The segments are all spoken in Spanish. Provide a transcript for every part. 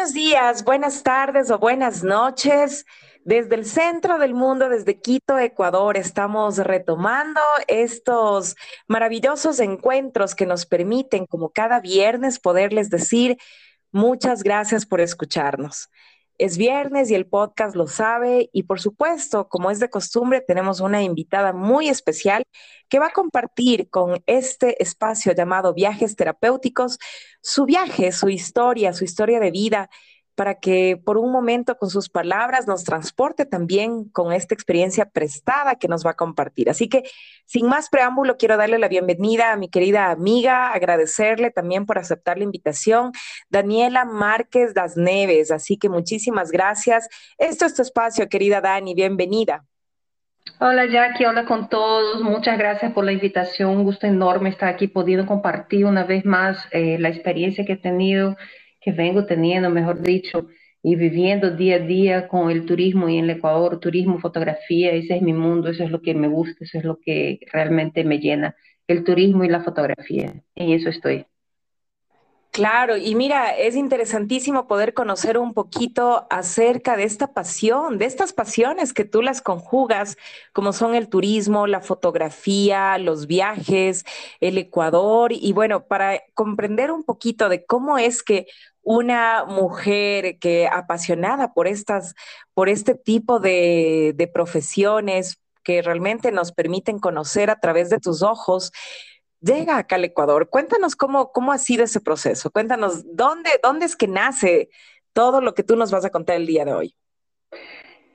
Buenos días, buenas tardes o buenas noches. Desde el centro del mundo, desde Quito, Ecuador, estamos retomando estos maravillosos encuentros que nos permiten, como cada viernes, poderles decir muchas gracias por escucharnos. Es viernes y el podcast lo sabe y por supuesto, como es de costumbre, tenemos una invitada muy especial que va a compartir con este espacio llamado Viajes Terapéuticos su viaje, su historia, su historia de vida para que por un momento con sus palabras nos transporte también con esta experiencia prestada que nos va a compartir. Así que sin más preámbulo, quiero darle la bienvenida a mi querida amiga, agradecerle también por aceptar la invitación, Daniela Márquez Das Neves. Así que muchísimas gracias. Esto es tu espacio, querida Dani, bienvenida. Hola Jackie, hola con todos. Muchas gracias por la invitación. Un gusto enorme estar aquí pudiendo compartir una vez más eh, la experiencia que he tenido que vengo teniendo, mejor dicho, y viviendo día a día con el turismo y en el Ecuador, turismo, fotografía, ese es mi mundo, eso es lo que me gusta, eso es lo que realmente me llena, el turismo y la fotografía, en eso estoy. Claro, y mira, es interesantísimo poder conocer un poquito acerca de esta pasión, de estas pasiones que tú las conjugas, como son el turismo, la fotografía, los viajes, el Ecuador, y bueno, para comprender un poquito de cómo es que una mujer que apasionada por estas, por este tipo de, de profesiones que realmente nos permiten conocer a través de tus ojos, llega acá al Ecuador. Cuéntanos cómo, cómo ha sido ese proceso. Cuéntanos dónde, dónde es que nace todo lo que tú nos vas a contar el día de hoy.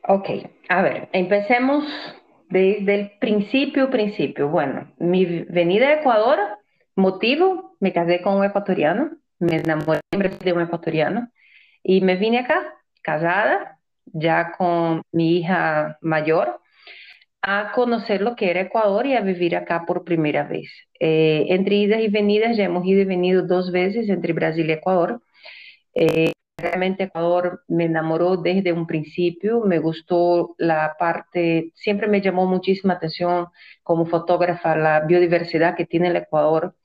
Ok, a ver, empecemos desde el principio, principio. Bueno, mi venida a Ecuador, motivo, me casé con un ecuatoriano, me enamoré de un ecuatoriano y me vine acá, casada, ya con mi hija mayor, a conocer lo que era Ecuador y a vivir acá por primera vez. Eh, entre idas y venidas, ya hemos ido y venido dos veces entre Brasil y Ecuador. Eh, realmente Ecuador me enamoró desde un principio, me gustó la parte, siempre me llamó muchísima atención como fotógrafa la biodiversidad que tiene el Ecuador,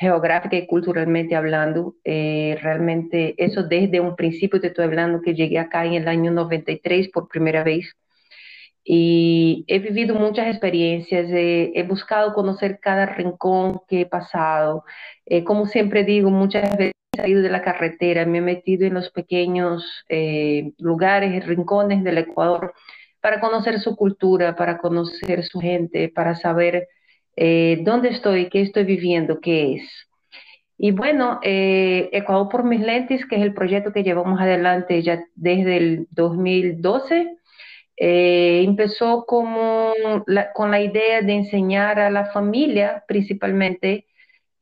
geográfica y culturalmente hablando. Eh, realmente eso desde un principio te estoy hablando que llegué acá en el año 93 por primera vez y he vivido muchas experiencias, he buscado conocer cada rincón que he pasado. Eh, como siempre digo, muchas veces he salido de la carretera, me he metido en los pequeños eh, lugares rincones del Ecuador para conocer su cultura, para conocer su gente, para saber eh, dónde estoy, qué estoy viviendo, qué es. Y bueno, Ecuador por mis lentes, que es el proyecto que llevamos adelante ya desde el 2012 eh, empezó como con la idea de enseñar a la familia, principalmente,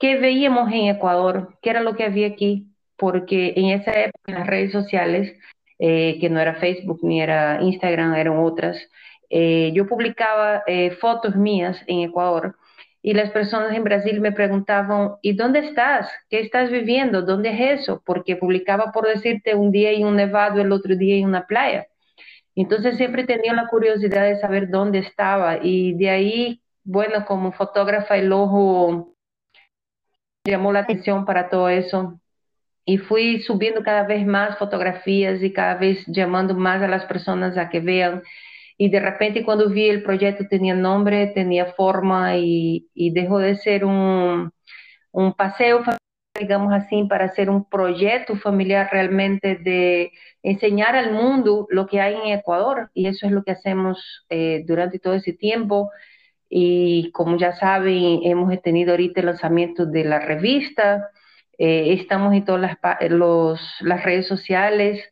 qué veíamos en Ecuador, qué era lo que había aquí, porque en esa época, en las redes sociales, eh, que no era Facebook ni era Instagram, eran otras, eh, yo publicaba fotos mías en Ecuador y las personas en Brasil me preguntaban, ¿y dónde estás? ¿Qué estás viviendo? ¿Dónde es eso? Porque publicaba, por decirte, un día en un nevado, el otro día en una playa. Entonces siempre tenía la curiosidad de saber dónde estaba y de ahí, bueno, como fotógrafa el ojo llamó la atención para todo eso y fui subiendo cada vez más fotografías y cada vez llamando más a las personas a que vean y de repente cuando vi el proyecto tenía nombre, tenía forma y, dejó de ser un, un paseo digamos así, para hacer un proyecto familiar realmente de enseñar al mundo lo que hay en Ecuador. Y eso es lo que hacemos eh, durante todo ese tiempo. Y como ya saben, hemos tenido ahorita el lanzamiento de la revista, eh, estamos en todas las, los, las redes sociales.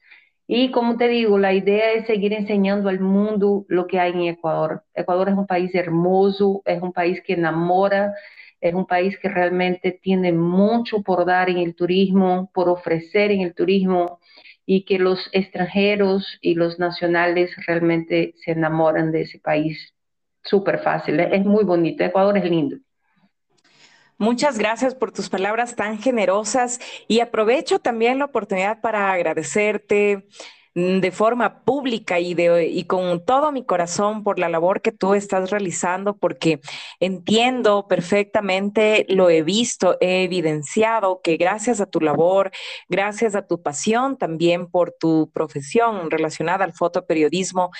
Y como te digo, la idea es seguir enseñando al mundo lo que hay en Ecuador. Ecuador es un país hermoso, es un país que enamora, es un país que realmente tiene mucho por dar en el turismo, por ofrecer en el turismo y que los extranjeros y los nacionales realmente se enamoran de ese país súper fácil. Es muy bonito. Ecuador es lindo. Muchas gracias por tus palabras tan generosas y aprovecho también la oportunidad para agradecerte, mm, de forma pública y, de, y con todo mi corazón por la labor que tú estás realizando, porque entiendo perfectamente, lo he visto, he evidenciado que gracias a tu labor, gracias a tu pasión también por tu profesión relacionada al fotoperiodismo,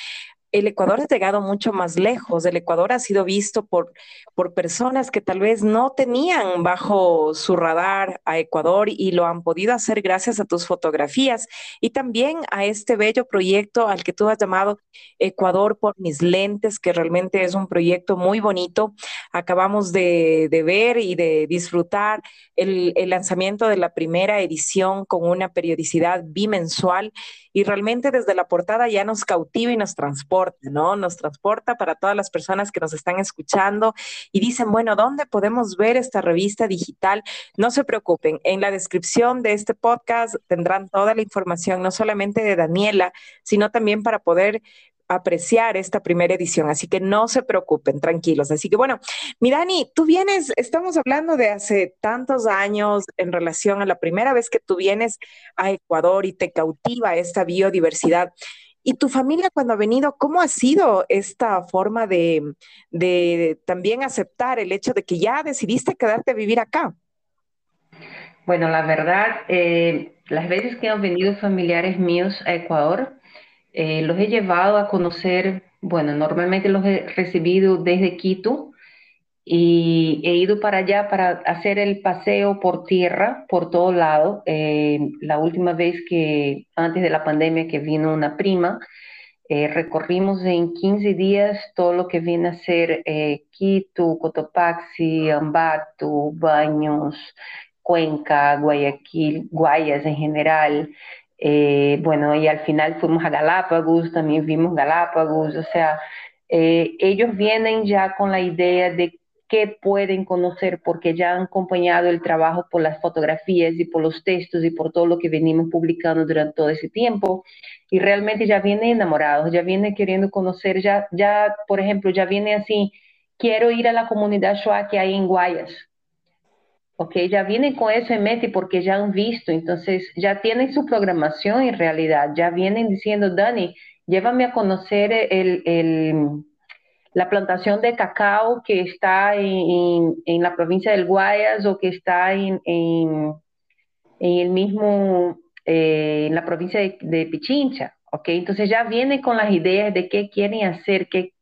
el Ecuador ha llegado mucho más lejos. El Ecuador ha sido visto por, por personas que tal vez no tenían bajo su radar a Ecuador y lo han podido hacer gracias a tus fotografías y también a este bello proyecto al que tú has llamado Ecuador por mis lentes, que realmente es un proyecto muy bonito. Acabamos de, ver y de disfrutar el, el lanzamiento de la primera edición con una periodicidad bimensual y realmente desde la portada ya nos cautiva y nos transporta, ¿no? Nos transporta para todas las personas que nos están escuchando y dicen, bueno, ¿dónde podemos ver esta revista digital? No se preocupen, en la descripción de este podcast tendrán toda la información, no solamente de Daniela, sino también para poder apreciar esta primera edición, así que no se preocupen, tranquilos. Así que bueno, mi Dani, tú vienes, estamos hablando de hace tantos años en relación a la primera vez que tú vienes a Ecuador y te cautiva esta biodiversidad. ¿Y tu familia cuando ha venido, cómo ha sido esta forma de, también aceptar el hecho de que ya decidiste quedarte a vivir acá? Bueno, la verdad, eh, las veces que han venido familiares míos a Ecuador, eh, los he llevado a conocer, bueno, normalmente los he recibido desde Quito y he ido para allá para hacer el paseo por tierra, por todo lado. Eh, la última vez que, antes de la pandemia, que vino una prima, eh, recorrimos en 15 días todo lo que viene a ser Quito, Cotopaxi, Ambato, Baños, Cuenca, Guayaquil, Guayas en general, eh, bueno, y al final fuimos a Galápagos, también vimos Galápagos, o sea, eh, ellos vienen ya con la idea de qué pueden conocer porque ya han acompañado el trabajo por las fotografías y por los textos y por todo lo que venimos publicando durante todo ese tiempo. Y realmente ya vienen enamorados, ya vienen queriendo conocer, ya, ya por ejemplo, ya viene así, quiero ir a la comunidad Shoah que hay en Guayas, Ok, ya vienen con eso en mente porque ya han visto, entonces ya tienen su programación en realidad, ya vienen diciendo, Dani, llévame a conocer el, la plantación de cacao que está en, la provincia del Guayas o que está en, en, el mismo, eh, en la provincia de, de, Pichincha, ok, entonces ya vienen con las ideas de qué quieren hacer, qué,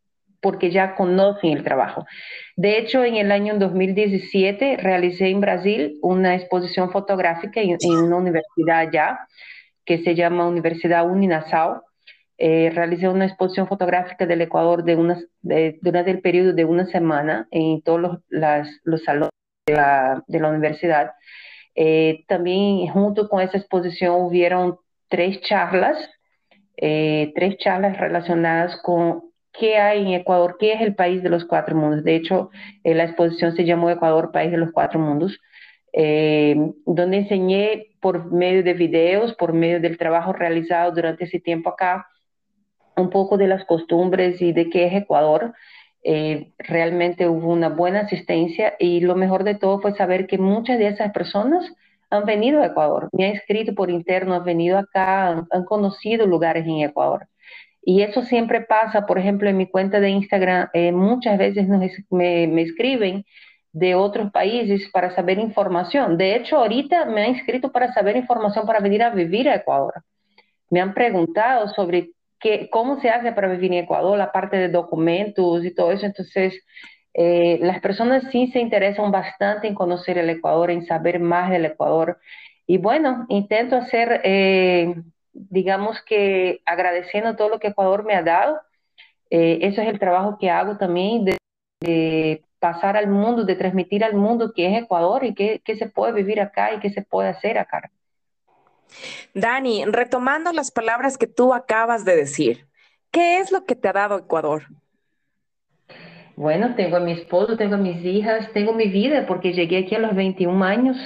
porque ya conocen el trabajo. De hecho, en el año 2017 realicé en Brasil una exposición fotográfica en, una universidad allá, que se llama Universidad Uninasal. Eh, realicé una exposición fotográfica del Ecuador de una, durante el periodo de una semana en todos los, los salones de la, de la universidad. Eh, también junto con esa exposición hubieron tres charlas, eh, tres charlas relacionadas con qué hay en Ecuador, qué es el país de los cuatro mundos. De hecho, eh, la exposición se llamó Ecuador, país de los cuatro mundos, eh, donde enseñé por medio de videos, por medio del trabajo realizado durante ese tiempo acá, un poco de las costumbres y de qué es Ecuador. Eh, realmente hubo una buena asistencia y lo mejor de todo fue saber que muchas de esas personas han venido a Ecuador, me han escrito por interno, han venido acá, han conocido lugares en Ecuador. Y eso siempre pasa, por ejemplo, en mi cuenta de Instagram, eh, muchas veces me, escriben de otros países para saber información. De hecho, ahorita me han inscrito para saber información para venir a vivir a Ecuador. Me han preguntado sobre qué, cómo se hace para vivir en Ecuador, la parte de documentos y todo eso. Entonces, eh, las personas sí se interesan bastante en conocer el Ecuador, en saber más del Ecuador. Y bueno, intento hacer eh, digamos que agradeciendo todo lo que Ecuador me ha dado. Eh, eso es el trabajo que hago también de, pasar al mundo, de transmitir al mundo qué es Ecuador y qué, qué se puede vivir acá y qué se puede hacer acá. Dani, retomando las palabras que tú acabas de decir, ¿qué es lo que te ha dado Ecuador? Bueno, tengo a mi esposo, tengo a mis hijas, tengo mi vida, porque llegué aquí a los 21 años,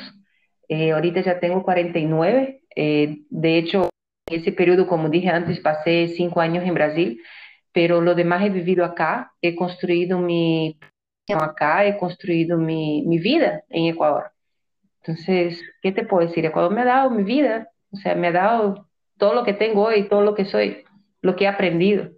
eh, ahorita ya tengo 49, eh, de hecho ese periodo, como dije antes, pasé cinco años en Brasil, pero lo demás he vivido acá, he construido mi acá, he construido mi vida en Ecuador. Entonces, ¿qué te puedo decir? Ecuador me ha dado mi vida, o sea, me ha dado todo lo que tengo hoy, todo lo que soy, lo que he aprendido.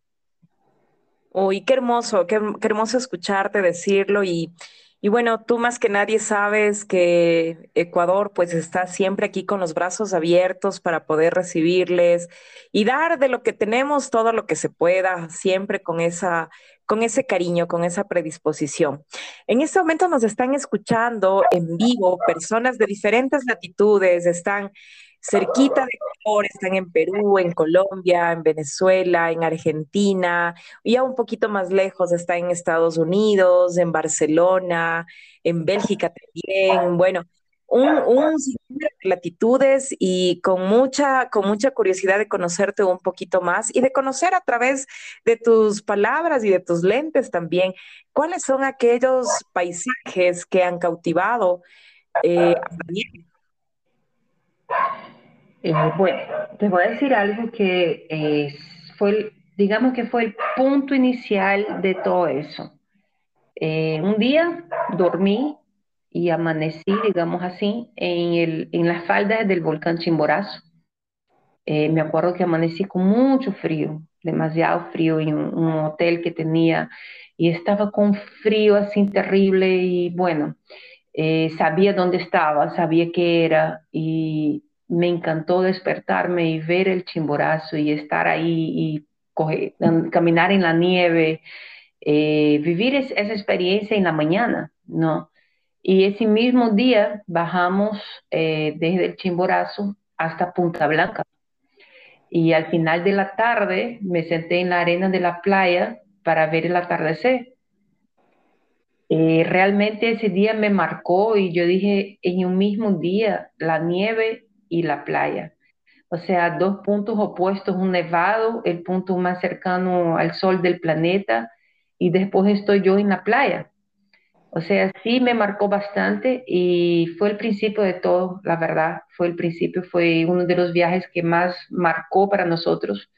Uy, qué hermoso, qué, hermoso escucharte decirlo y, y bueno, tú más que nadie sabes que Ecuador pues está siempre aquí con los brazos abiertos para poder recibirles y dar de lo que tenemos todo lo que se pueda, siempre con esa con ese cariño, con esa predisposición. En este momento nos están escuchando en vivo personas de diferentes latitudes, están cerquita de Ecuador, están en Perú, en Colombia, en Venezuela, en Argentina, y ya un poquito más lejos están en Estados Unidos, en Barcelona, en Bélgica también. Bueno, un, un latitudes y con mucha, con mucha curiosidad de conocerte un poquito más y de conocer a través de tus palabras y de tus lentes también cuáles son aquellos paisajes que han cautivado eh, a Daniel. Eh, bueno, te voy a decir algo que fue, digamos que fue el punto inicial de todo eso. Eh, un día dormí y amanecí, digamos así, en, el, en las faldas del volcán Chimborazo. me acuerdo que amanecí con mucho frío, demasiado frío, en un, hotel que tenía y estaba con frío así terrible y bueno, sabía dónde estaba, sabía qué era y me encantó despertarme y ver el chimborazo y estar ahí y caminar en la nieve, eh, vivir esa experiencia en la mañana, ¿no? Y ese mismo día bajamos eh, desde el chimborazo hasta Punta Blanca. Y al final de la tarde me senté en la arena de la playa para ver el atardecer. Eh, realmente ese día me marcó y yo dije, en un mismo día, la nieve y la playa. O sea, dos puntos opuestos, un nevado, el punto más cercano al sol del planeta, y después estoy yo en la playa. O sea, sí me marcó bastante y fue el principio de todo, la verdad. Fue el principio, fue uno de los viajes que más marcó para nosotros.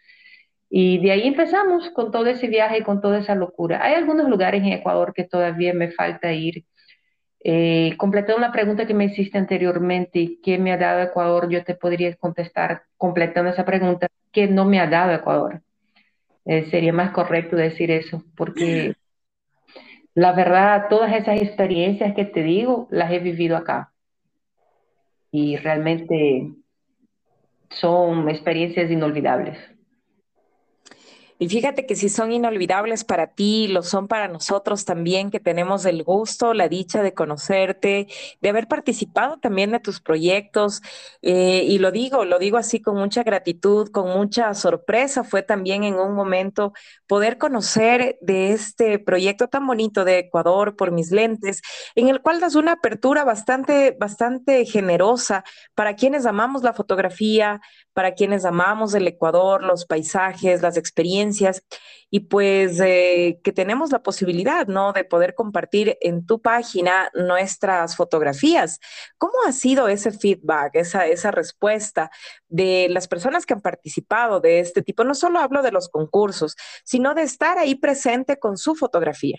Y de ahí empezamos con todo ese viaje, con toda esa locura. Hay algunos lugares en Ecuador que todavía me falta ir, eh, completando una pregunta que me hiciste anteriormente, ¿qué me ha dado Ecuador? Yo te podría contestar completando esa pregunta, ¿qué no me ha dado Ecuador? Eh, sería más correcto decir eso, porque la verdad, todas esas experiencias que te digo, las he vivido acá. Y realmente son experiencias inolvidables. Y fíjate que si son inolvidables para ti, lo son para nosotros también, que tenemos el gusto, la dicha de conocerte, de haber participado también de tus proyectos. Eh, y lo digo, lo digo así con mucha gratitud, con mucha sorpresa. Fue también en un momento poder conocer de este proyecto tan bonito de Ecuador por mis lentes, en el cual das una apertura bastante, bastante generosa para quienes amamos la fotografía, para quienes amamos el Ecuador, los paisajes, las experiencias y pues eh, que tenemos la posibilidad, ¿no? De poder compartir en tu página nuestras fotografías. ¿Cómo ha sido ese feedback, esa, esa respuesta de las personas que han participado de este tipo? No solo hablo de los concursos, sino de estar ahí presente con su fotografía.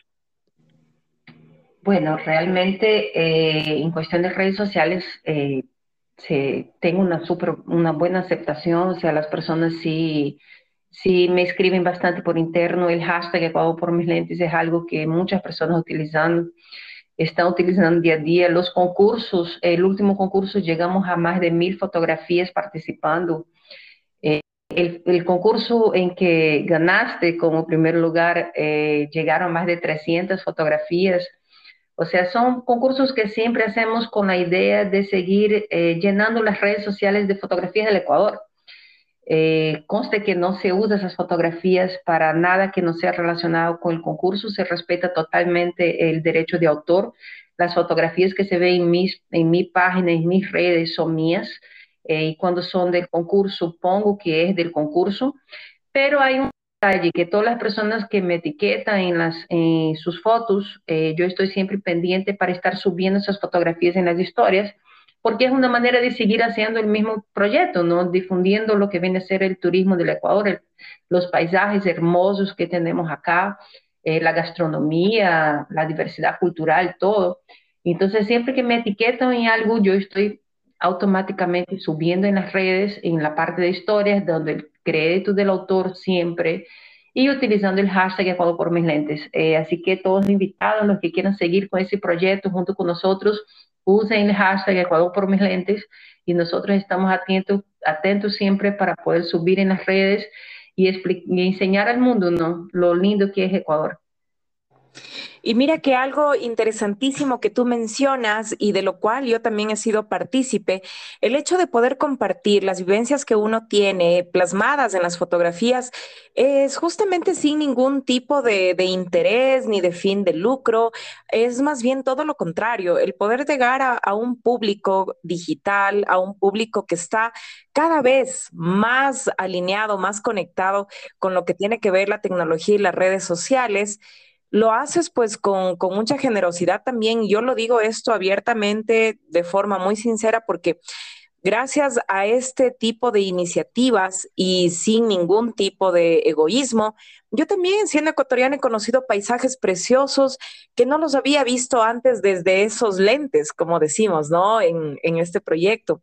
Bueno, realmente eh, en cuestión de redes sociales, eh, tengo una, super, una buena aceptación, o sea, las personas sí, sí me escriben bastante por interno, el hashtag Ecuador por mis lentes es algo que muchas personas utilizando, están utilizando día a día. Los concursos, el último concurso llegamos a más de mil fotografías participando. Eh, el, el, concurso en que ganaste como primer lugar, eh, llegaron más de 300 fotografías o sea, son concursos que siempre hacemos con la idea de seguir eh, llenando las redes sociales de fotografías del Ecuador. Eh, conste que no se usa esas fotografías para nada que no sea relacionado con el concurso, se respeta totalmente el derecho de autor. Las fotografías que se ven en, mis, en mi página, en mis redes, son mías. Eh, y cuando son del concurso, pongo que es del concurso. Pero hay un que todas las personas que me etiquetan en, las, en sus fotos, eh, yo estoy siempre pendiente para estar subiendo esas fotografías en las historias, porque es una manera de seguir haciendo el mismo proyecto, ¿no? Difundiendo lo que viene a ser el turismo del Ecuador, los paisajes hermosos que tenemos acá, eh, la gastronomía, la diversidad cultural, todo. Entonces, siempre que me etiquetan en algo, yo estoy automáticamente subiendo en las redes, en la parte de historias, donde el crédito del autor siempre, y utilizando el hashtag Ecuador por mis lentes. Eh, así que todos invitados, los que quieran seguir con ese proyecto junto con nosotros, usen el hashtag Ecuador por mis lentes y nosotros estamos atentos, atentos siempre para poder subir en las redes y, y enseñar al mundo ¿no? lo lindo que es Ecuador. Y mira que algo interesantísimo que tú mencionas y de lo cual yo también he sido partícipe, el hecho de poder compartir las vivencias que uno tiene plasmadas en las fotografías es justamente sin ningún tipo de, interés ni de fin de lucro, es más bien todo lo contrario, el poder llegar a, un público digital, a un público que está cada vez más alineado, más conectado con lo que tiene que ver la tecnología y las redes sociales lo haces pues con, mucha generosidad también. Yo lo digo esto abiertamente, de forma muy sincera, porque gracias a este tipo de iniciativas y sin ningún tipo de egoísmo, yo también, siendo ecuatoriana, he conocido paisajes preciosos que no los había visto antes desde esos lentes, como decimos, ¿no? En, este proyecto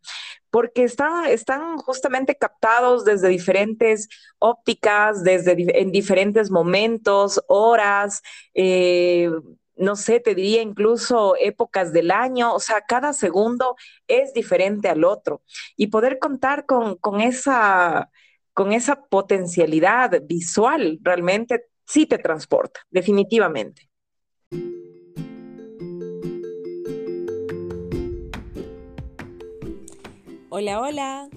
porque están, están justamente captados desde diferentes ópticas, desde en diferentes momentos, horas, eh, no sé, te diría incluso épocas del año, o sea, cada segundo es diferente al otro. Y poder contar con, con esa, con esa potencialidad visual realmente sí te transporta, definitivamente. Hola, hola.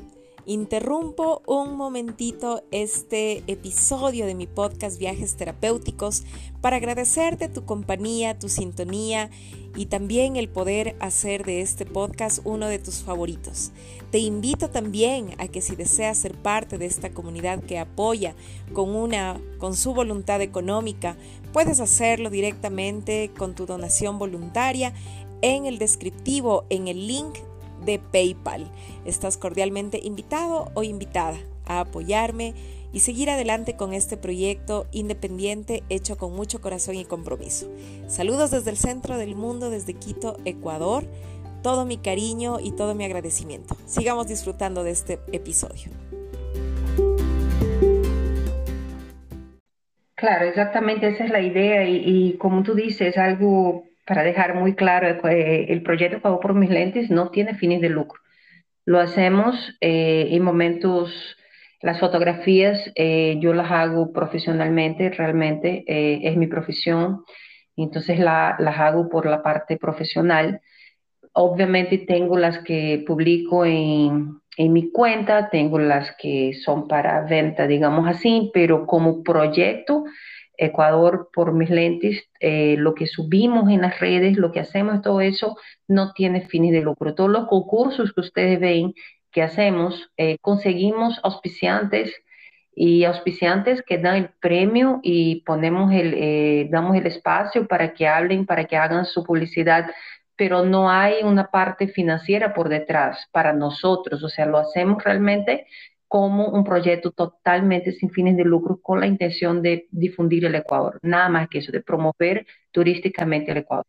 Interrumpo un momentito este episodio de mi podcast Viajes Terapéuticos para agradecerte tu compañía, tu sintonía y también el poder hacer de este podcast uno de tus favoritos. Te invito también a que si deseas ser parte de esta comunidad que apoya con una con su voluntad económica, puedes hacerlo directamente con tu donación voluntaria en el descriptivo en el link de PayPal. Estás cordialmente invitado o invitada a apoyarme y seguir adelante con este proyecto independiente hecho con mucho corazón y compromiso. Saludos desde el centro del mundo, desde Quito, Ecuador. Todo mi cariño y todo mi agradecimiento. Sigamos disfrutando de este episodio. Claro, exactamente esa es la idea y, como tú dices, algo para dejar muy claro, eh, el proyecto Pago por mis lentes no tiene fines de lucro. Lo hacemos eh, en momentos, las fotografías eh, yo las hago profesionalmente, realmente es mi profesión, entonces las hago por la parte profesional. Obviamente tengo las que publico en, en mi cuenta, tengo las que son para venta, digamos así, pero como proyecto Ecuador por mis lentes, eh, lo que subimos en las redes, lo que hacemos, todo eso no tiene fines de lucro. Todos los concursos que ustedes ven que hacemos, eh, conseguimos auspiciantes y auspiciantes que dan el premio y ponemos el, eh, damos el espacio para que hablen, para que hagan su publicidad, pero no hay una parte financiera por detrás para nosotros, o sea, lo hacemos realmente como un proyecto totalmente sin fines de lucro con la intención de difundir el Ecuador, nada más que eso, de promover turísticamente el Ecuador.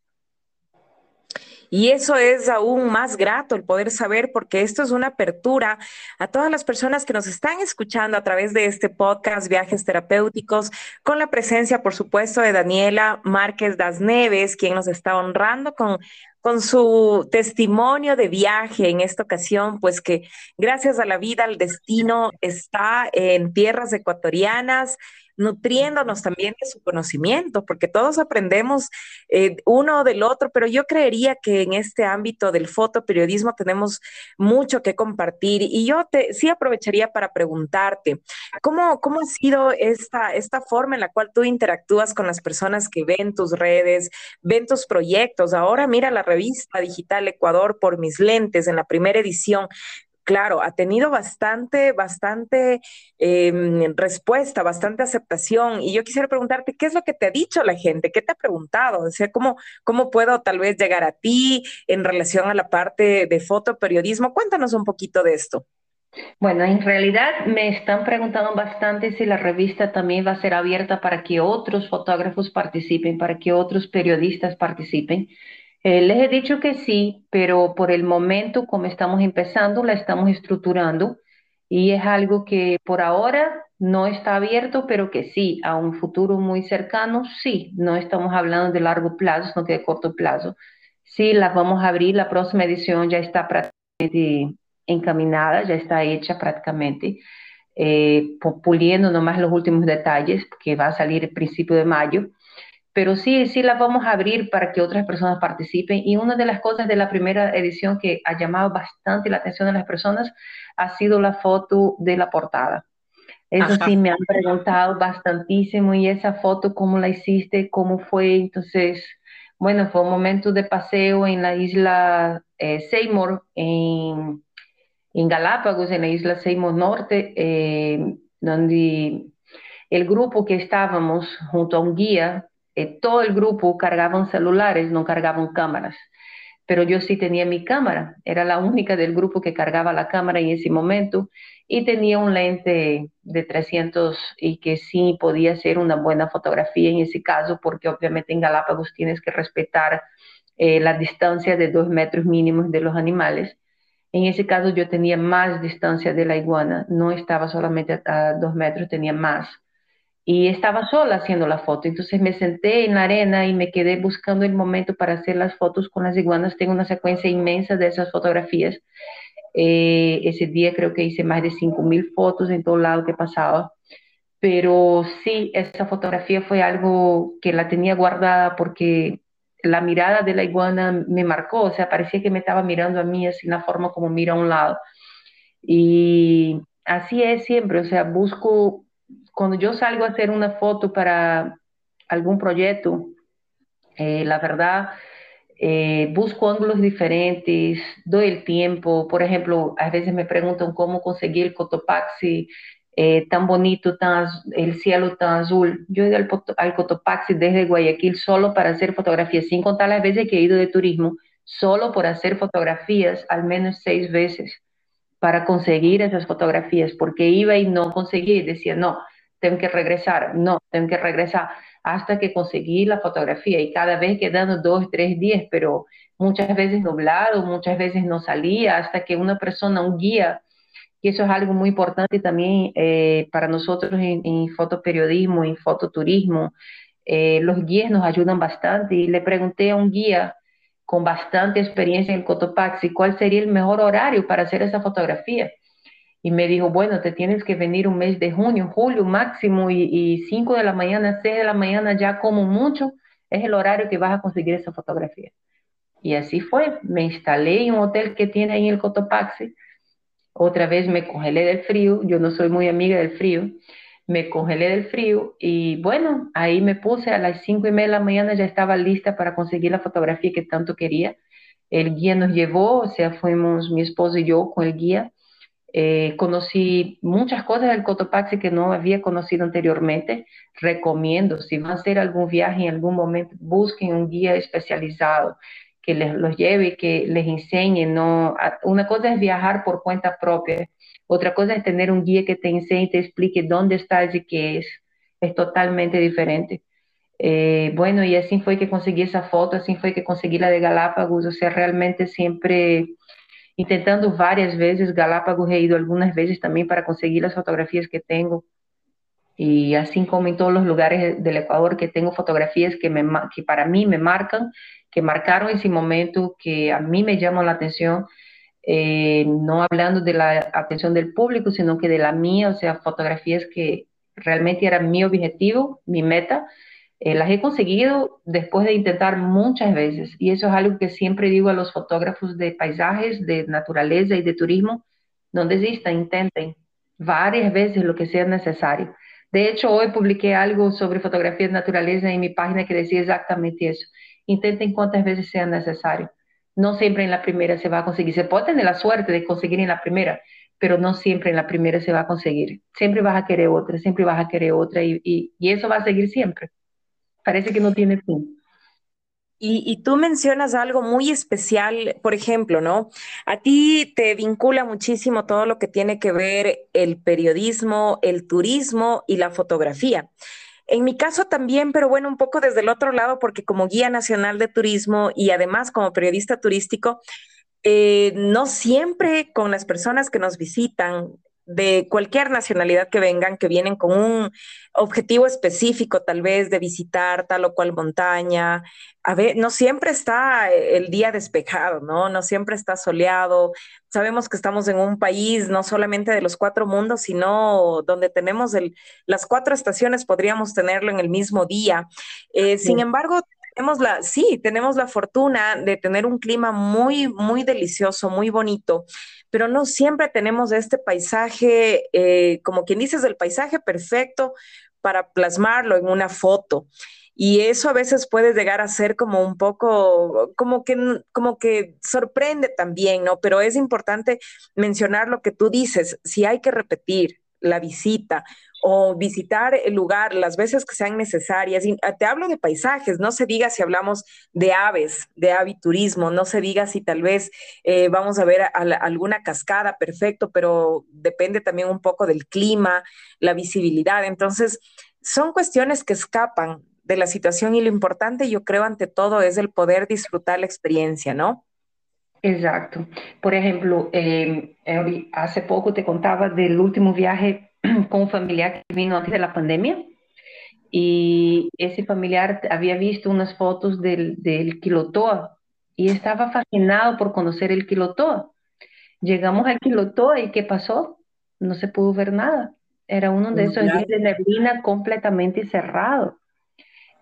Y eso es aún más grato el poder saber, porque esto es una apertura a todas las personas que nos están escuchando a través de este podcast Viajes Terapéuticos, con la presencia, por supuesto, de Daniela Márquez Das Neves, quien nos está honrando con con su testimonio de viaje en esta ocasión, pues que gracias a la vida, al destino, está en tierras ecuatorianas nutriéndonos también de su conocimiento, porque todos aprendemos eh, uno del otro, pero yo creería que en este ámbito del fotoperiodismo tenemos mucho que compartir y yo te, sí aprovecharía para preguntarte, ¿cómo, cómo ha sido esta, esta forma en la cual tú interactúas con las personas que ven tus redes, ven tus proyectos? Ahora mira la revista digital Ecuador por mis lentes en la primera edición claro, ha tenido bastante, bastante em, respuesta, bastante aceptación. Y yo quisiera preguntarte, ¿qué es lo que te ha dicho la gente? ¿Qué te ha preguntado? O sea, ¿cómo, cómo puedo tal vez llegar a ti en relación a la parte de fotoperiodismo? Cuéntanos un poquito de esto. Bueno, en realidad me están preguntando bastante si la revista también va a ser abierta para que otros fotógrafos participen, para que otros periodistas participen. Eh, les he dicho que sí, pero por el momento, como estamos empezando, la estamos estructurando y es algo que por ahora no está abierto, pero que sí, a un futuro muy cercano, sí, no estamos hablando de largo plazo, sino que de corto plazo. Sí, las vamos a abrir, la próxima edición ya está prácticamente encaminada, ya está hecha prácticamente, eh, puliendo nomás los últimos detalles, que va a salir el principio de mayo pero sí, sí la vamos a abrir para que otras personas participen. Y una de las cosas de la primera edición que ha llamado bastante la atención de las personas ha sido la foto de la portada. Eso sí, me han preguntado bastantísimo, y esa foto, ¿cómo la hiciste? ¿Cómo fue? Entonces, bueno, fue un momento de paseo en la isla eh, Seymour, en, en, Galápagos, en la isla Seymour Norte, eh, donde el grupo que estábamos junto a un guía, eh, todo el grupo cargaban celulares, no cargaban cámaras. Pero yo sí tenía mi cámara, era la única del grupo que cargaba la cámara en ese momento y tenía un lente de 300 y que sí podía hacer una buena fotografía en ese caso, porque obviamente en Galápagos tienes que respetar eh, la distancia de dos metros mínimos de los animales. En ese caso yo tenía más distancia de la iguana, no estaba solamente a dos metros, tenía más y estaba sola haciendo la foto. Entonces me senté en la arena y me quedé buscando el momento para hacer las fotos con las iguanas. Tengo una secuencia inmensa de esas fotografías. Eh, ese día creo que hice más de 5.000 fotos en todo lado que pasaba. Pero sí, esa fotografía fue algo que la tenía guardada porque la mirada de la iguana me marcó, o sea, parecía que me estaba mirando a mí así, la forma como mira a un lado. Y así es siempre, o sea, busco cuando yo salgo a hacer una foto para algún proyecto, eh, la verdad, eh, busco ángulos diferentes, doy el tiempo. Por ejemplo, a veces me preguntan cómo conseguí el Cotopaxi eh, tan bonito, tan, el cielo tan azul. Yo he ido al, al, Cotopaxi desde Guayaquil solo para hacer fotografías, sin contar las veces que he ido de turismo, solo por hacer fotografías al menos seis veces para conseguir esas fotografías, porque iba y no conseguía, decía, no, tengo que regresar, no, tengo que regresar hasta que conseguí la fotografía. Y cada vez quedando dos, tres días, pero muchas veces nublado, muchas veces no salía, hasta que una persona, un guía, y eso es algo muy importante también eh, para nosotros en, en, fotoperiodismo, en fototurismo, eh, los guías nos ayudan bastante. Y le pregunté a un guía con bastante experiencia en Cotopaxi cuál sería el mejor horario para hacer esa fotografía y me dijo, bueno, te tienes que venir un mes de junio, julio máximo y, 5 de la mañana, 6 de la mañana ya como mucho, es el horario que vas a conseguir esa fotografía. Y así fue, me instalé en un hotel que tiene ahí en el Cotopaxi, otra vez me congelé del frío, yo no soy muy amiga del frío, me congelé del frío y bueno, ahí me puse a las 5 y media de la mañana, ya estaba lista para conseguir la fotografía que tanto quería. El guía nos llevó, o sea, fuimos mi esposo y yo con el guía eh, conocí muchas cosas del Cotopaxi que no había conocido anteriormente. Recomiendo, si van a hacer algún viaje en algún momento, busquen un guía especializado que les los lleve, que les enseñe. No, una cosa es viajar por cuenta propia, otra cosa es tener un guía que te enseñe y te explique dónde estás y qué es. Es totalmente diferente. Eh, bueno, y así fue que conseguí esa foto, así fue que conseguí la de Galápagos, o sea, realmente siempre intentando varias veces, Galápagos he ido algunas veces también para conseguir las fotografías que tengo. Y así como en todos los lugares del Ecuador que tengo fotografías que, me, que para mí me marcan, que marcaron ese momento, que a mí me llaman la atención, eh, no hablando de la atención del público, sino que de la mía, o sea, fotografías que realmente eran mi objetivo, mi meta, eh, las he conseguido después de intentar muchas veces y eso es algo que siempre digo a los fotógrafos de paisajes, de naturaleza y de turismo, no desistan, intenten varias veces lo que sea necesario. De hecho, hoy publiqué algo sobre fotografía de naturaleza en mi página que decía exactamente eso. Intenten cuantas veces sea necesario. No siempre en la primera se va a conseguir. Se puede tener la suerte de conseguir en la primera, pero no siempre en la primera se va a conseguir. Siempre vas a querer otra, siempre vas a querer otra y, y eso va a seguir siempre parece que no tiene fin. Y, tú mencionas algo muy especial, por ejemplo, ¿no? A ti te vincula muchísimo todo lo que tiene que ver el periodismo, el turismo y la fotografía. En mi caso también, pero bueno, un poco desde el otro lado, porque como guía nacional de turismo y además como periodista turístico, eh, no siempre con las personas que nos visitan de cualquier nacionalidad que vengan, que vienen con un objetivo específico, tal vez de visitar tal o cual montaña. A ver, no siempre está el día despejado, ¿no? No siempre está soleado. Sabemos que estamos en un país no solamente de los cuatro mundos, sino donde tenemos el, las cuatro estaciones, podríamos tenerlo en el mismo día. Eh, sin embargo, tenemos la, sí, tenemos la fortuna de tener un clima muy, muy delicioso, muy bonito, pero no siempre tenemos este paisaje, eh, como quien dices, el paisaje perfecto para plasmarlo en una foto. Y eso a veces puede llegar a ser como un poco, como que, como que sorprende también, ¿no? Pero es importante mencionar lo que tú dices, si hay que repetir la visita o visitar el lugar las veces que sean necesarias. Y ah, te hablo de paisajes, no se diga si hablamos de aves, de aviturismo, no se diga si tal vez eh, vamos a ver alguna cascada, perfecto, pero depende también un poco del clima, la visibilidad. Entonces, son cuestiones que escapan de la situación y lo importante, yo creo, ante todo, es el poder disfrutar la experiencia, ¿no? Exacto. Por ejemplo, eh, hace poco te contaba del último viaje con un familiar que vino antes de la pandemia y ese familiar había visto unas fotos del, del Quilotoa y estaba fascinado por conocer el Quilotoa. Llegamos al Quilotoa y ¿qué pasó? No se pudo ver nada. Era uno de esos días de neblina completamente cerrado.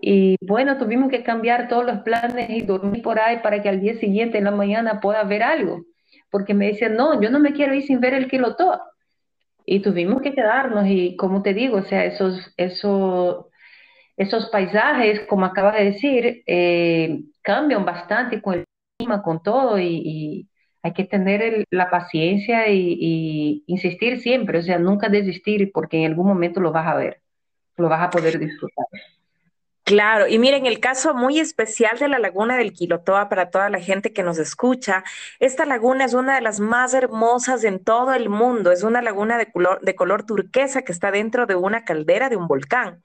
Y bueno, tuvimos que cambiar todos los planes y dormir por ahí para que al día siguiente, en la mañana, pueda ver algo. Porque me decían, no, yo no me quiero ir sin ver el Quilotoa y tuvimos que quedarnos y como te digo, o sea, esos, esos, esos paisajes, como acabas de decir, eh, cambian bastante con el clima, con todo y, hay que tener la paciencia y, y, insistir siempre, o sea, nunca desistir porque en algún momento lo vas a ver, lo vas a poder disfrutar. Claro, y miren, el caso muy especial de la laguna del Quilotoa para toda la gente que nos escucha, esta laguna es una de las más hermosas en todo el mundo, es una laguna de color, de color turquesa que está dentro de una caldera de un volcán.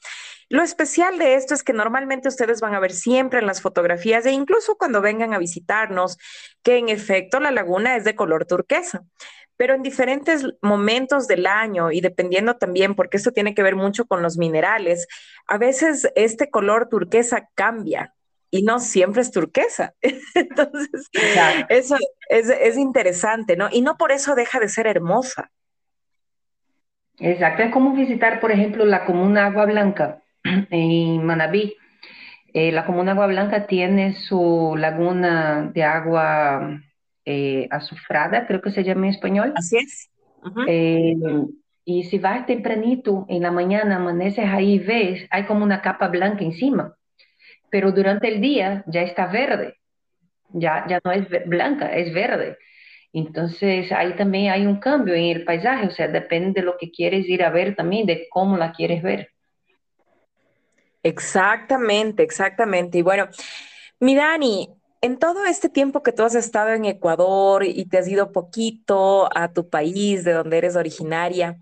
Lo especial de esto es que normalmente ustedes van a ver siempre en las fotografías e incluso cuando vengan a visitarnos que en efecto la laguna es de color turquesa pero en diferentes momentos del año y dependiendo también, porque esto tiene que ver mucho con los minerales, a veces este color turquesa cambia y no siempre es turquesa. Entonces, eso es, interesante, ¿no? Y no por eso deja de ser hermosa. Exacto, es como visitar, por ejemplo, la comuna Agua Blanca en Manabí. Eh, la comuna Agua Blanca tiene su laguna de agua eh, azufrada, creo que se llama en español. Así es. Eh, y si vas tempranito en la mañana, amaneces ahí y ves, hay como una capa blanca encima, pero durante el día ya está verde, ya, ya no es blanca, es verde. Entonces ahí también hay un cambio en el paisaje, o sea, depende de lo que quieres ir a ver también, de cómo la quieres ver. Exactamente, exactamente. Y bueno, mi Dani, en todo este tiempo que tú has estado en Ecuador y te has ido poquito a tu país, de donde eres originaria,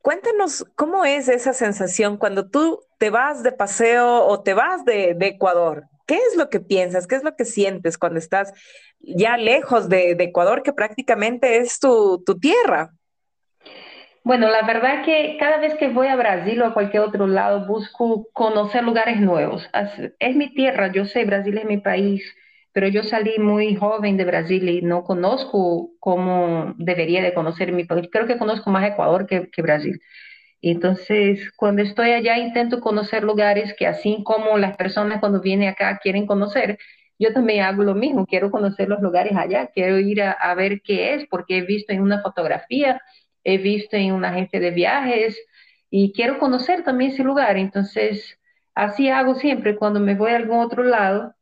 cuéntanos cómo es esa sensación cuando tú te vas de paseo o te vas de, Ecuador. ¿Qué es lo que piensas? ¿Qué es lo que sientes cuando estás ya lejos de, Ecuador, que prácticamente es tu, tu tierra? Bueno, la verdad que cada vez que voy a Brasil o a cualquier otro lado busco conocer lugares nuevos. Es mi tierra, yo sé, Brasil es mi país, pero yo salí muy joven de Brasil y no conozco cómo debería de conocer mi país. Creo que conozco más Ecuador que, que Brasil. Entonces, cuando estoy allá, intento conocer lugares que así como las personas cuando vienen acá quieren conocer, yo también hago lo mismo, quiero conocer los lugares allá, quiero ir a, a ver qué es, porque he visto en una fotografía, he visto en una agencia de viajes y quiero conocer también ese lugar. Entonces, así hago siempre cuando me voy a algún otro lado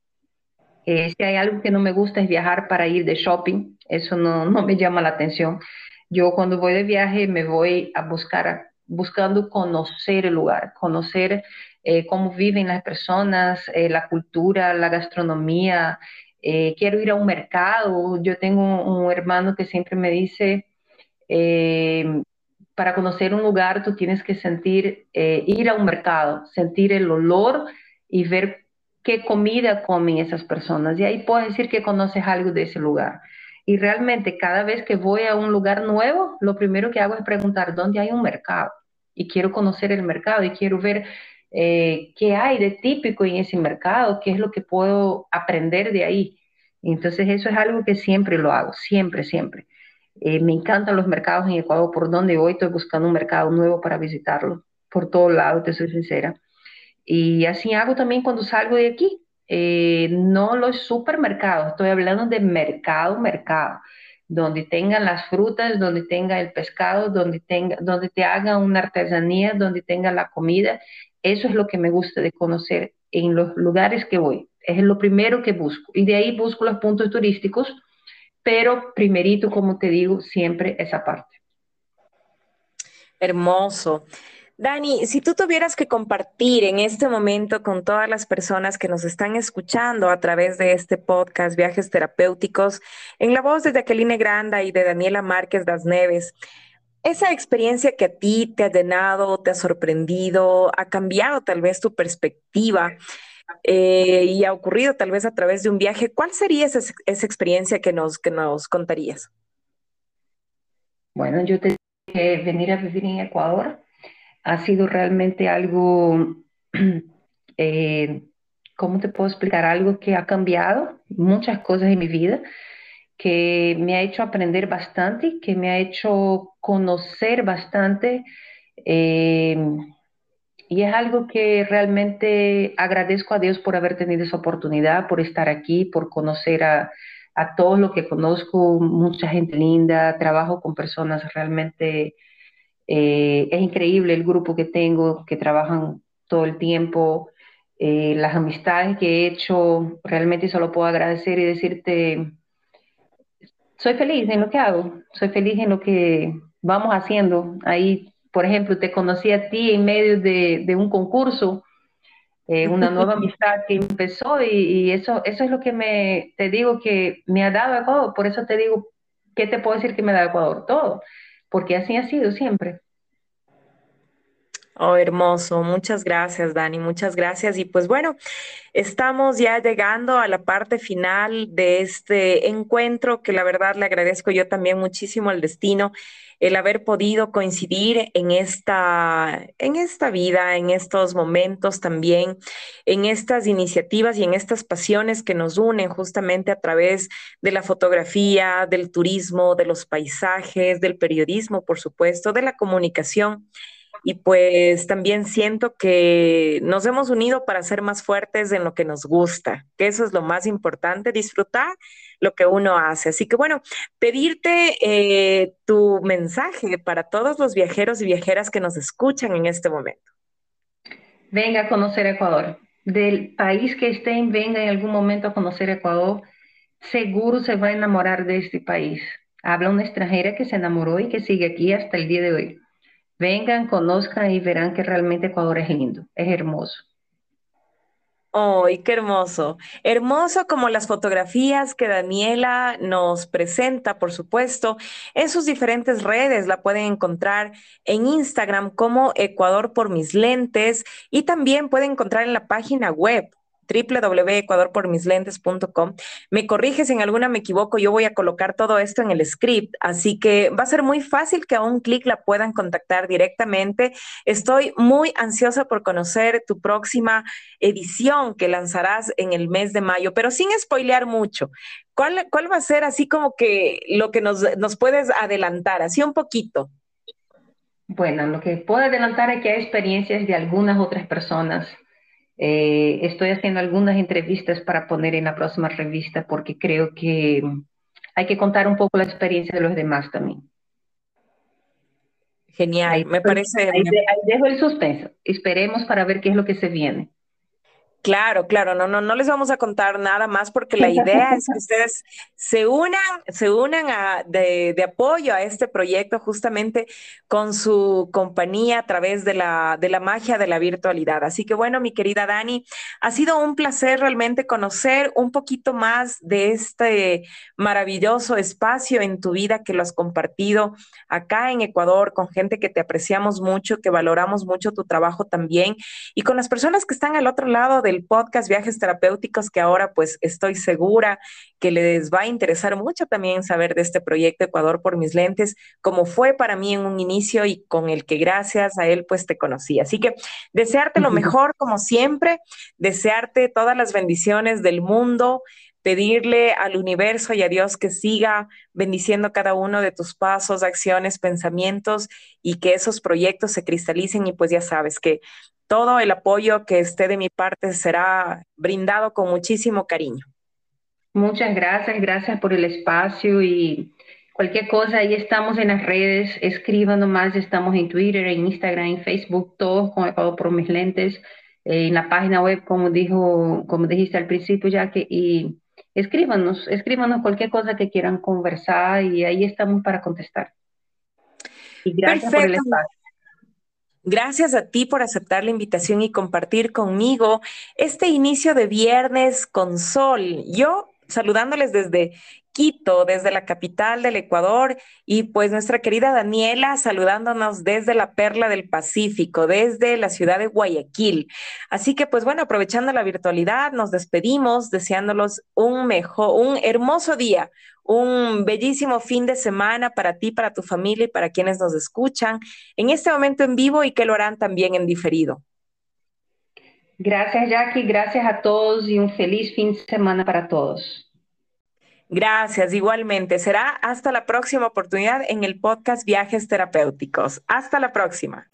eh, si hay algo que no me gusta es viajar para ir de shopping, eso no, no me llama la atención. Yo cuando voy de viaje me voy a buscar, buscando conocer el lugar, conocer eh, cómo viven las personas, eh, la cultura, la gastronomía. quiero ir a un mercado. Yo tengo un, hermano que siempre me dice, para conocer un lugar tú tienes que sentir, eh, ir a un mercado, sentir el olor y ver qué comida comen esas personas. Y ahí puedes decir que conoces algo de ese lugar. Y realmente cada vez que voy a un lugar nuevo, lo primero que hago es preguntar dónde hay un mercado. Y quiero conocer el mercado y quiero ver eh, qué hay de típico en ese mercado, qué es lo que puedo aprender de ahí. Entonces eso es algo que siempre lo hago, siempre, siempre. Eh, me encantan los mercados en Ecuador, por donde voy estoy buscando un mercado nuevo para visitarlo, por todos lados, te soy sincera. Y así hago también cuando salgo de aquí. Eh, no los supermercados, estoy hablando de mercado, mercado, donde tengan las frutas, donde tenga el pescado, donde, tenga, donde te hagan una artesanía, donde tenga la comida. Eso es lo que me gusta de conocer en los lugares que voy. Es lo primero que busco. Y de ahí busco los puntos turísticos, pero primerito, como te digo, siempre esa parte. Hermoso. Dani, si tú tuvieras que compartir en este momento con todas las personas que nos están escuchando a través de este podcast Viajes Terapéuticos, en la voz de Jacqueline Granda y de Daniela Márquez Das Neves, esa experiencia que a ti te ha llenado, te ha sorprendido, ha cambiado tal vez tu perspectiva eh, y ha ocurrido tal vez a través de un viaje, ¿cuál sería esa, experiencia que nos, que nos contarías? Bueno, yo te que venir a vivir en Ecuador ha sido realmente algo, eh, ¿cómo te puedo explicar? Algo que ha cambiado muchas cosas en mi vida, que me ha hecho aprender bastante, que me ha hecho conocer bastante. Eh, y es algo que realmente agradezco a Dios por haber tenido esa oportunidad, por estar aquí, por conocer a, a todos los que conozco, mucha gente linda, trabajo con personas realmente eh, es increíble el grupo que tengo, que trabajan todo el tiempo, eh, las amistades que he hecho, realmente solo puedo agradecer y decirte, soy feliz en lo que hago, soy feliz en lo que vamos haciendo. Ahí, por ejemplo, te conocí a ti en medio de, un concurso, eh, una nueva amistad que empezó y, eso, eso es lo que me, te digo que me ha dado Ecuador. Por eso te digo, ¿qué te puedo decir que me da Ecuador? Todo porque así ha sido siempre. Oh, hermoso. Muchas gracias, Dani. Muchas gracias. Y pues bueno, estamos ya llegando a la parte final de este encuentro que la verdad le agradezco yo también muchísimo al destino el haber podido coincidir en esta, en esta vida, en estos momentos también, en estas iniciativas y en estas pasiones que nos unen justamente a través de la fotografía, del turismo, de los paisajes, del periodismo, por supuesto, de la comunicación. Y pues también siento que nos hemos unido para ser más fuertes en lo que nos gusta, que eso es lo más importante, disfrutar lo que uno hace. Así que bueno, pedirte eh, tu mensaje para todos los viajeros y viajeras que nos escuchan en este momento. Venga a conocer Ecuador. Del país que estén, venga en algún momento a conocer Ecuador. Seguro se va a enamorar de este país. Habla una extranjera que se enamoró y que sigue aquí hasta el día de hoy. Vengan, conozcan y verán que realmente Ecuador es lindo, es hermoso. ¡Ay, qué hermoso! Hermoso como las fotografías que Daniela nos presenta, por supuesto, en sus diferentes redes. La pueden encontrar en Instagram como Ecuador por mis lentes y también pueden encontrar en la página web www.ecuadorpormislentes.com. Me corriges en alguna me equivoco, yo voy a colocar todo esto en el script, así que va a ser muy fácil que a un clic la puedan contactar directamente. Estoy muy ansiosa por conocer tu próxima edición que lanzarás en el mes de mayo, pero sin spoilear mucho. ¿Cuál, cuál va a ser así como que lo que nos, nos puedes adelantar, así un poquito? Bueno, lo que puedo adelantar es que hay experiencias de algunas otras personas eh, estoy haciendo algunas entrevistas para poner en la próxima revista porque creo que hay que contar un poco la experiencia de los demás también. Genial, me parece. Ahí, dejo el suspenso. Esperemos para ver qué es lo que se viene. Claro, claro, no, no, no les vamos a contar nada más porque la idea es que ustedes se unan, se unan a, de, apoyo a este proyecto justamente con su compañía a través de la, de la magia de la virtualidad. Así que bueno, mi querida Dani, ha sido un placer realmente conocer un poquito más de este maravilloso espacio en tu vida que lo has compartido acá en Ecuador con gente que te apreciamos mucho, que valoramos mucho tu trabajo también y con las personas que están al otro lado del podcast Viajes Terapéuticos, que ahora pues estoy segura que les va a interesar mucho también saber de este proyecto Ecuador por mis lentes, como fue para mí en un inicio y con el que gracias a él pues te conocí. Así que desearte lo mejor como siempre, desearte todas las bendiciones del mundo, pedirle al universo y a Dios que siga bendiciendo cada uno de tus pasos, acciones, pensamientos y que esos proyectos se cristalicen y pues ya sabes que todo el apoyo que esté de mi parte será brindado con muchísimo cariño. Muchas gracias, gracias por el espacio y cualquier cosa, ahí estamos en las redes, escriban nomás, estamos en Twitter, en Instagram, en Facebook, todos con Ecuador por mis lentes, en la página web, como dijo, como dijiste al principio, ya que y escríbanos, escríbanos cualquier cosa que quieran conversar y ahí estamos para contestar. Y gracias por el espacio. Gracias a ti por aceptar la invitación y compartir conmigo este inicio de viernes con sol. Yo saludándoles desde Quito, desde la capital del Ecuador, y pues nuestra querida Daniela saludándonos desde la Perla del Pacífico, desde la ciudad de Guayaquil. Así que pues bueno, aprovechando la virtualidad, nos despedimos deseándolos un mejor, un hermoso día, un bellísimo fin de semana para ti, para tu familia y para quienes nos escuchan en este momento en vivo y que lo harán también en diferido. Gracias, Jackie. Gracias a todos y un feliz fin de semana para todos. Gracias, igualmente. Será hasta la próxima oportunidad en el podcast Viajes Terapéuticos. Hasta la próxima.